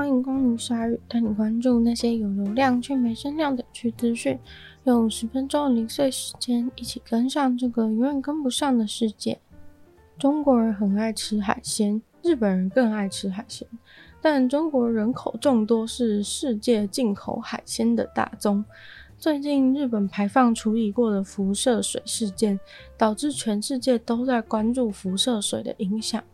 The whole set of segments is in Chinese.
欢迎光临鲨语，带你关注那些有流量却没声量的趣资讯。用十分钟零碎时间，一起跟上这个永远跟不上的世界。中国人很爱吃海鲜，日本人更爱吃海鲜，但中国人口众多，是世界进口海鲜的大宗。最近，日本排放处理过的辐射水事件，导致全世界都在关注辐射水的影响。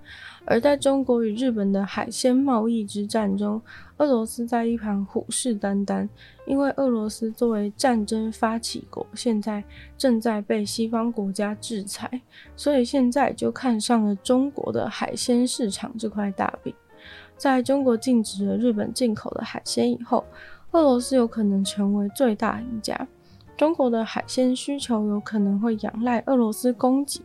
而在中国与日本的海鲜贸易之战中，俄罗斯在一旁虎视眈眈，因为俄罗斯作为战争发起国，现在正在被西方国家制裁，所以现在就看上了中国的海鲜市场这块大饼。在中国禁止了日本进口的海鲜以后，俄罗斯有可能成为最大赢家，中国的海鲜需求有可能会仰赖俄罗斯供给，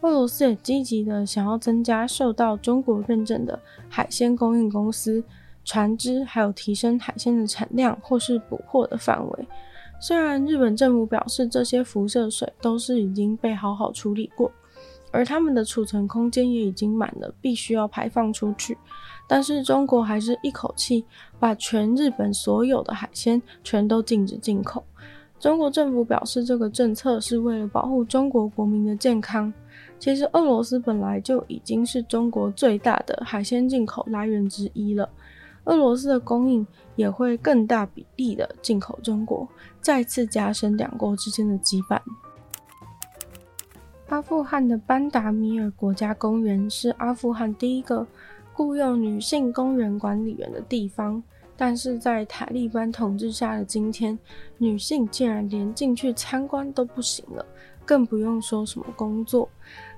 俄罗斯也积极的想要增加受到中国认证的海鲜供应公司、船只，还有提升海鲜的产量或是捕获的范围。虽然日本政府表示这些辐射水都是已经被好好处理过。而他们的储存空间也已经满了，必须要排放出去。但是中国还是一口气把全日本所有的海鲜全都禁止进口。中国政府表示，这个政策是为了保护中国国民的健康。其实俄罗斯本来就已经是中国最大的海鲜进口来源之一了，俄罗斯的供应也会更大比例的进口中国，再次加深两国之间的羁绊。阿富汗的班达米尔国家公园是阿富汗第一个雇佣女性公园管理员的地方，但是在塔利班统治下的今天，女性竟然连进去参观都不行了，更不用说什么工作。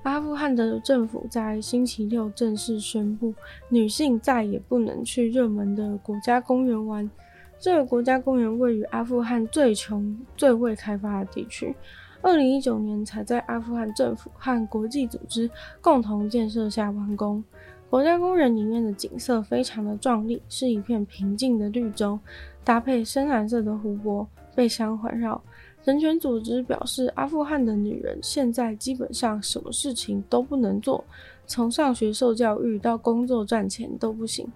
阿富汗的政府在星期六正式宣布，女性再也不能去热门的国家公园玩。这个国家公园位于阿富汗最穷、最未开发的地区。二零一九年才在阿富汗政府和国际组织共同建设下完工。国家公园里面的景色非常的壮丽，是一片平静的绿洲，搭配深蓝色的湖泊，被山环绕。人权组织表示，阿富汗的女人现在基本上什么事情都不能做，从上学受教育到工作赚钱都不行，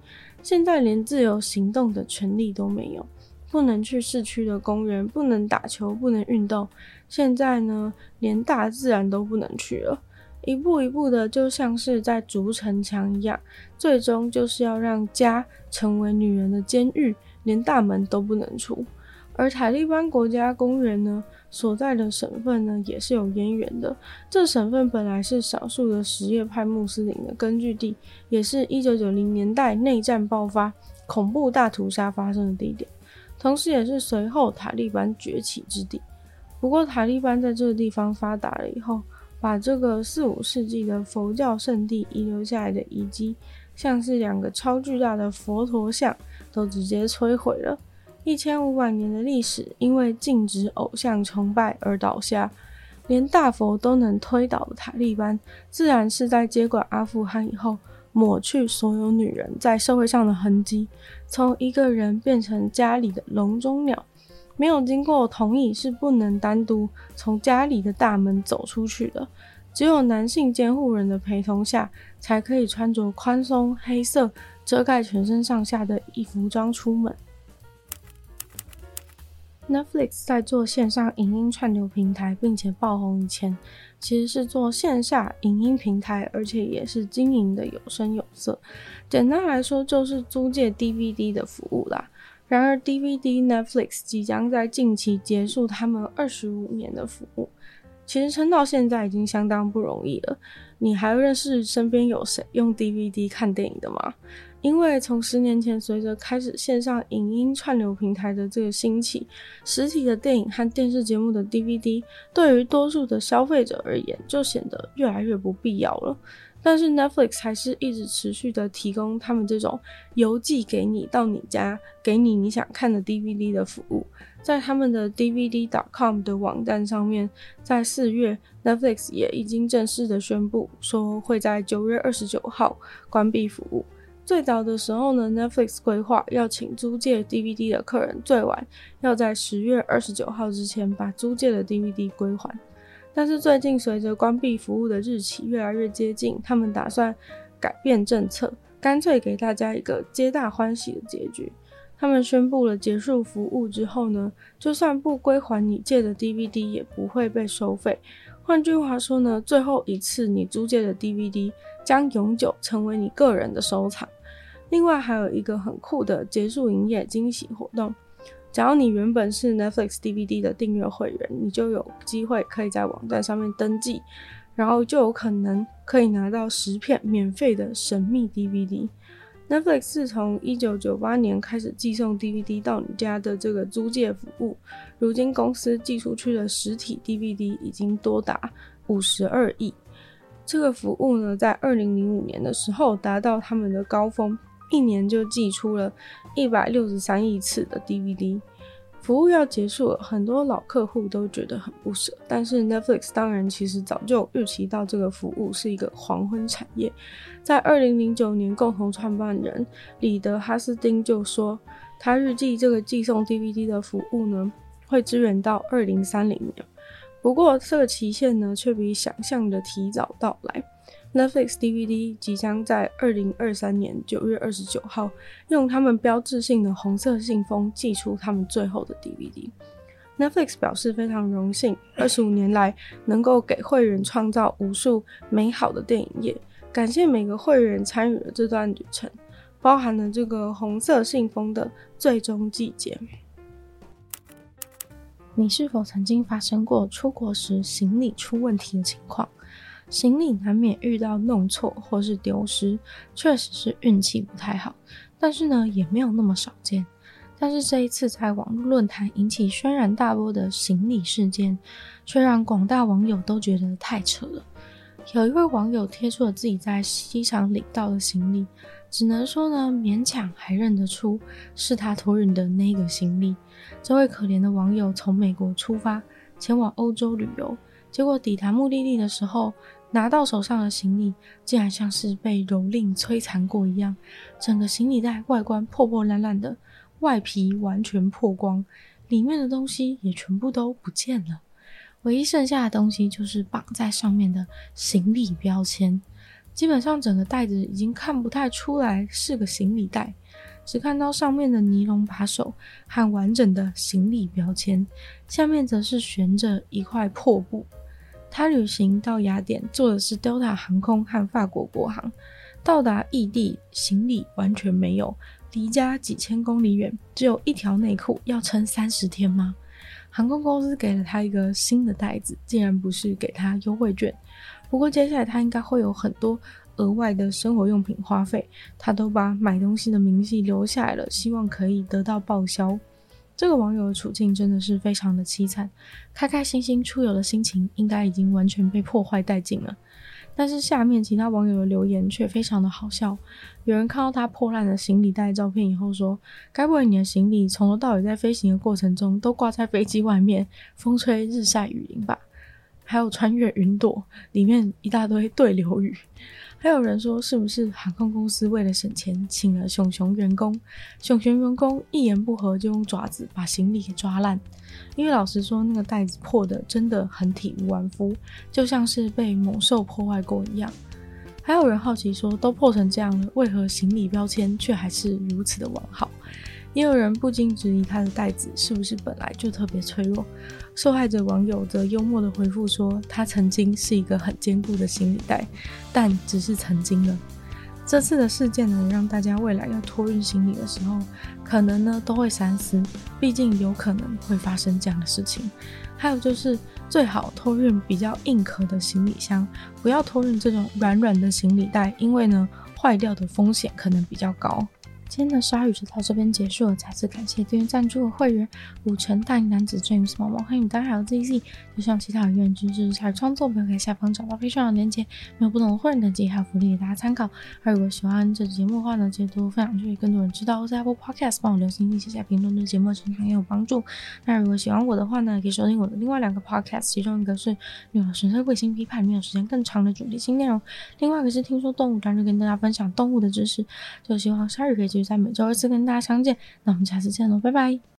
现在连自由行动的权利都没有。不能去市区的公园，不能打球，不能运动。现在呢，连大自然都不能去了。一步一步的，就像是在筑城墙一样，最终就是要让家成为女人的监狱，连大门都不能出。而塔利班国家公园呢，所在的省份呢，也是有渊源的。这省份本来是少数的什叶派穆斯林的根据地，也是一九九零年代内战爆发、恐怖大屠杀发生的地点。同时，也是随后塔利班崛起之地。不过，塔利班在这个地方发达了以后，把这个四五世纪的佛教圣地遗留下来的遗迹，像是两个超巨大的佛陀像，都直接摧毁了。一千五百年的历史，因为禁止偶像崇拜而倒下。连大佛都能推倒的塔利班，自然是在接管阿富汗以后。抹去所有女人在社会上的痕迹，从一个人变成家里的笼中鸟，没有经过同意是不能单独从家里的大门走出去的，只有男性监护人的陪同下，才可以穿着宽松黑色遮盖全身上下的衣服装出门。Netflix 在做线上影音串流平台，并且爆红以前，其实是做线下影音平台，而且也是经营的有声有色。简单来说，就是租借 DVD 的服务啦。然而，DVD Netflix 即将在近期结束他们二十五年的服务。其实撑到现在已经相当不容易了。你还认识身边有谁用 DVD 看电影的吗？因为从十年前随着开始线上影音串流平台的这个兴起，实体的电影和电视节目的 DVD 对于多数的消费者而言就显得越来越不必要了。但是 Netflix 还是一直持续的提供他们这种邮寄给你到你家，给你你想看的 DVD 的服务。在他们的 DVD.com 的网站上面，在四月 Netflix 也已经正式的宣布说会在九月二十九号关闭服务。最早的时候呢，Netflix 规划要请租借 DVD 的客人最晚要在十月二十九号之前把租借的 DVD 归还。但是最近随着关闭服务的日期越来越接近，他们打算改变政策，干脆给大家一个皆大欢喜的结局。他们宣布了结束服务之后呢，就算不归还你借的 DVD 也不会被收费。换句话说呢，最后一次你租借的 DVD 将永久成为你个人的收藏。另外还有一个很酷的结束营业惊喜活动，只要你原本是 Netflix DVD 的订阅会员，你就有机会可以在网站上面登记，然后就有可能可以拿到十片免费的神秘 DVD。Netflix 是从一九九八年开始寄送 DVD 到你家的这个租借服务，如今公司寄出去的实体 DVD 已经多达五十二亿。这个服务呢，在二零零五年的时候达到他们的高峰，一年就寄出了一百六十三亿次的 DVD。服务要结束了，很多老客户都觉得很不舍。但是 Netflix 当然其实早就预期到这个服务是一个黄昏产业。在二零零九年，共同创办人里德哈斯丁就说，他预计这个寄送 DVD 的服务呢，会支援到二零三零年。不过这个期限呢，却比想象的提早到来。Netflix DVD 即将在二零二三年九月二十九号，用他们标志性的红色信封寄出他们最后的 DVD。Netflix 表示非常荣幸，二十五年来能够给会员创造无数美好的电影业，感谢每个会员参与了这段旅程，包含了这个红色信封的最终季节。你是否曾经发生过出国时行李出问题的情况？行李难免遇到弄错或是丢失，确实是运气不太好。但是呢，也没有那么少见。但是这一次在网络论坛引起轩然大波的行李事件，却让广大网友都觉得太扯了。有一位网友贴出了自己在机场领到的行李，只能说呢，勉强还认得出是他托运的那个行李。这位可怜的网友从美国出发，前往欧洲旅游。结果抵达目的地的时候，拿到手上的行李竟然像是被蹂躏摧残过一样，整个行李袋外观破破烂烂的，外皮完全破光，里面的东西也全部都不见了，唯一剩下的东西就是绑在上面的行李标签，基本上整个袋子已经看不太出来是个行李袋，只看到上面的尼龙把手和完整的行李标签，下面则是悬着一块破布。他旅行到雅典，坐的是 Delta 航空和法国国航。到达异地，行李完全没有，离家几千公里远，只有一条内裤，要撑三十天吗？航空公司给了他一个新的袋子，竟然不是给他优惠券。不过接下来他应该会有很多额外的生活用品花费，他都把买东西的明细留下来了，希望可以得到报销。这个网友的处境真的是非常的凄惨，开开心心出游的心情应该已经完全被破坏殆尽了。但是下面其他网友的留言却非常的好笑，有人看到他破烂的行李袋照片以后说：“该不会你的行李从头到尾在飞行的过程中都挂在飞机外面，风吹日晒雨淋吧？”还有穿越云朵，里面一大堆对流语。还有人说，是不是航空公司为了省钱，请了熊熊员工？熊熊员工一言不合就用爪子把行李给抓烂。因为老实说，那个袋子破的真的很体无完肤，就像是被猛兽破坏过一样。还有人好奇说，都破成这样了，为何行李标签却还是如此的完好？也有人不禁质疑他的袋子是不是本来就特别脆弱。受害者网友则幽默地回复说：“他曾经是一个很坚固的行李袋，但只是曾经了。”这次的事件呢，让大家未来要托运行李的时候，可能呢都会三思，毕竟有可能会发生这样的事情。还有就是，最好托运比较硬壳的行李箱，不要托运这种软软的行李袋，因为呢坏掉的风险可能比较高。今天的鲨鱼就到这边结束了，再次感谢订阅赞助的会员五成大龄男子 James 毛毛，欢迎大家还有 ZZ，就像其他有愿意支持鲨鱼创作，不要在下方找到非常的链接，没有不同的会员等级还有福利给大家参考。而如果喜欢这期节目的话呢，记得多分享出去，更多人知道。在 Apple Podcast 帮我留言写下评论，对节目成长也有帮助。那如果喜欢我的话呢，可以收听我的另外两个 Podcast，其中一个是没有纯粹卫星批判，没有时间更长的主题性内容；另外一个是听说动物，专注跟大家分享动物的知识。就希望鲨鱼可以继续。在每周一次跟大家相见，那我们下次见喽，拜拜。